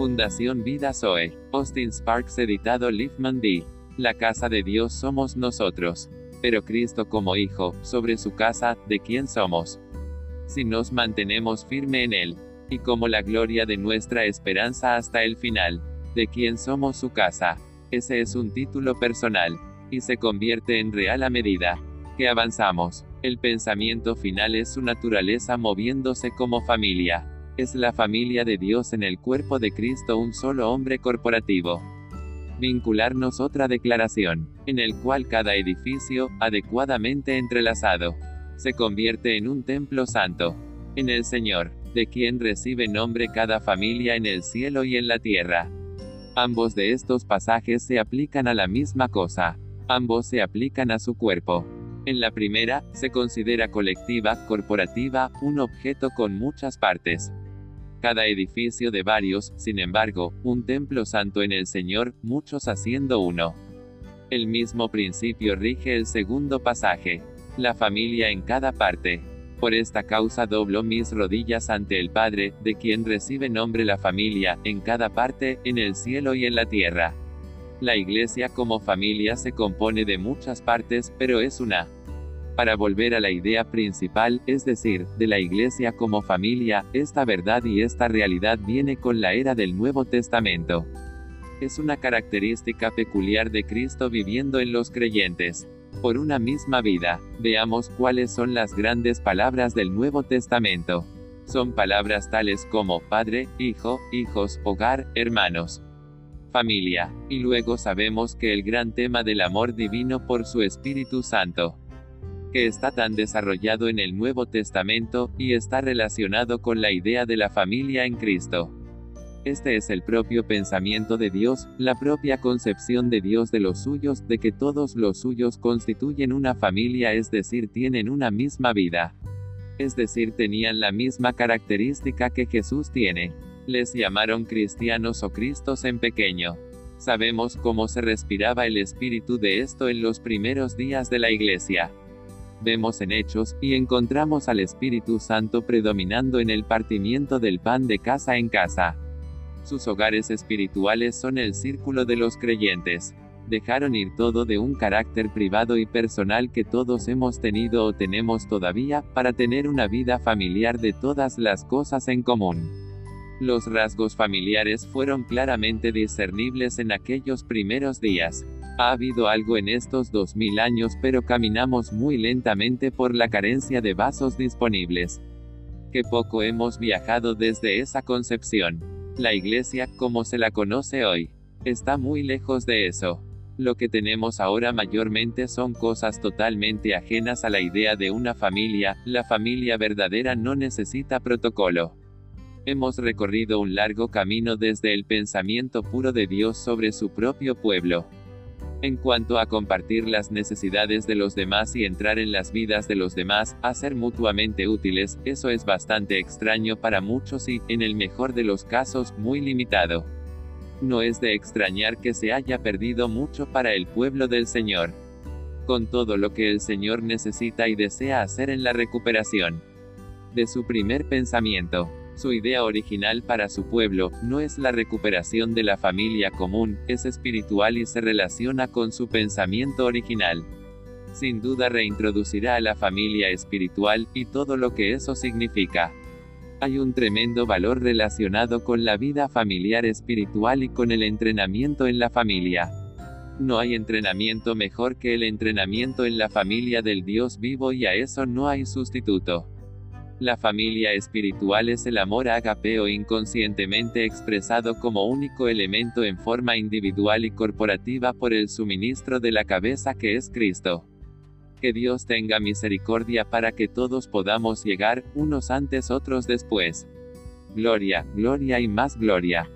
Fundación Vida Zoe. Austin Sparks editado Liefman D. La casa de Dios somos nosotros. Pero Cristo como Hijo, sobre su casa, ¿de quién somos? Si nos mantenemos firme en Él, y como la gloria de nuestra esperanza hasta el final, ¿de quién somos su casa? Ese es un título personal, y se convierte en real a medida que avanzamos. El pensamiento final es su naturaleza moviéndose como familia. Es la familia de Dios en el cuerpo de Cristo un solo hombre corporativo. Vincularnos otra declaración, en el cual cada edificio, adecuadamente entrelazado, se convierte en un templo santo. En el Señor, de quien recibe nombre cada familia en el cielo y en la tierra. Ambos de estos pasajes se aplican a la misma cosa. Ambos se aplican a su cuerpo. En la primera, se considera colectiva, corporativa, un objeto con muchas partes. Cada edificio de varios, sin embargo, un templo santo en el Señor, muchos haciendo uno. El mismo principio rige el segundo pasaje. La familia en cada parte. Por esta causa doblo mis rodillas ante el Padre, de quien recibe nombre la familia, en cada parte, en el cielo y en la tierra. La iglesia como familia se compone de muchas partes, pero es una. Para volver a la idea principal, es decir, de la iglesia como familia, esta verdad y esta realidad viene con la era del Nuevo Testamento. Es una característica peculiar de Cristo viviendo en los creyentes por una misma vida. Veamos cuáles son las grandes palabras del Nuevo Testamento. Son palabras tales como Padre, Hijo, hijos, hogar, hermanos, familia. Y luego sabemos que el gran tema del amor divino por su Espíritu Santo, que está tan desarrollado en el Nuevo Testamento, y está relacionado con la idea de la familia en Cristo. Este es el propio pensamiento de Dios, la propia concepción de Dios de los suyos, de que todos los suyos constituyen una familia, es decir, tienen una misma vida. Es decir, tenían la misma característica que Jesús tiene. Les llamaron cristianos o Cristos en pequeño. Sabemos cómo se respiraba el espíritu de esto en los primeros días de la iglesia. Vemos en Hechos, y encontramos al Espíritu Santo predominando en el partimiento del pan de casa en casa. Sus hogares espirituales son el círculo de los creyentes. Dejaron ir todo de un carácter privado y personal que todos hemos tenido o tenemos todavía, para tener una vida familiar de todas las cosas en común. Los rasgos familiares fueron claramente discernibles en aquellos primeros días. Ha habido algo en estos 2000 años pero caminamos muy lentamente por la carencia de vasos disponibles. Que poco hemos viajado desde esa concepción. La iglesia, como se la conoce hoy, está muy lejos de eso. Lo que tenemos ahora mayormente son cosas totalmente ajenas a la idea de una familia, la familia verdadera no necesita protocolo. Hemos recorrido un largo camino desde el pensamiento puro de Dios sobre su propio pueblo. En cuanto a compartir las necesidades de los demás y entrar en las vidas de los demás, a ser mutuamente útiles, eso es bastante extraño para muchos y, en el mejor de los casos, muy limitado. No es de extrañar que se haya perdido mucho para el pueblo del Señor. Con todo lo que el Señor necesita y desea hacer en la recuperación de su primer pensamiento. Su idea original para su pueblo, no es la recuperación de la familia común, es espiritual y se relaciona con su pensamiento original. Sin duda reintroducirá a la familia espiritual, y todo lo que eso significa. Hay un tremendo valor relacionado con la vida familiar espiritual y con el entrenamiento en la familia. No hay entrenamiento mejor que el entrenamiento en la familia del Dios vivo y a eso no hay sustituto. La familia espiritual es el amor agapeo inconscientemente expresado como único elemento en forma individual y corporativa por el suministro de la cabeza que es Cristo. Que Dios tenga misericordia para que todos podamos llegar, unos antes otros después. Gloria, gloria y más gloria.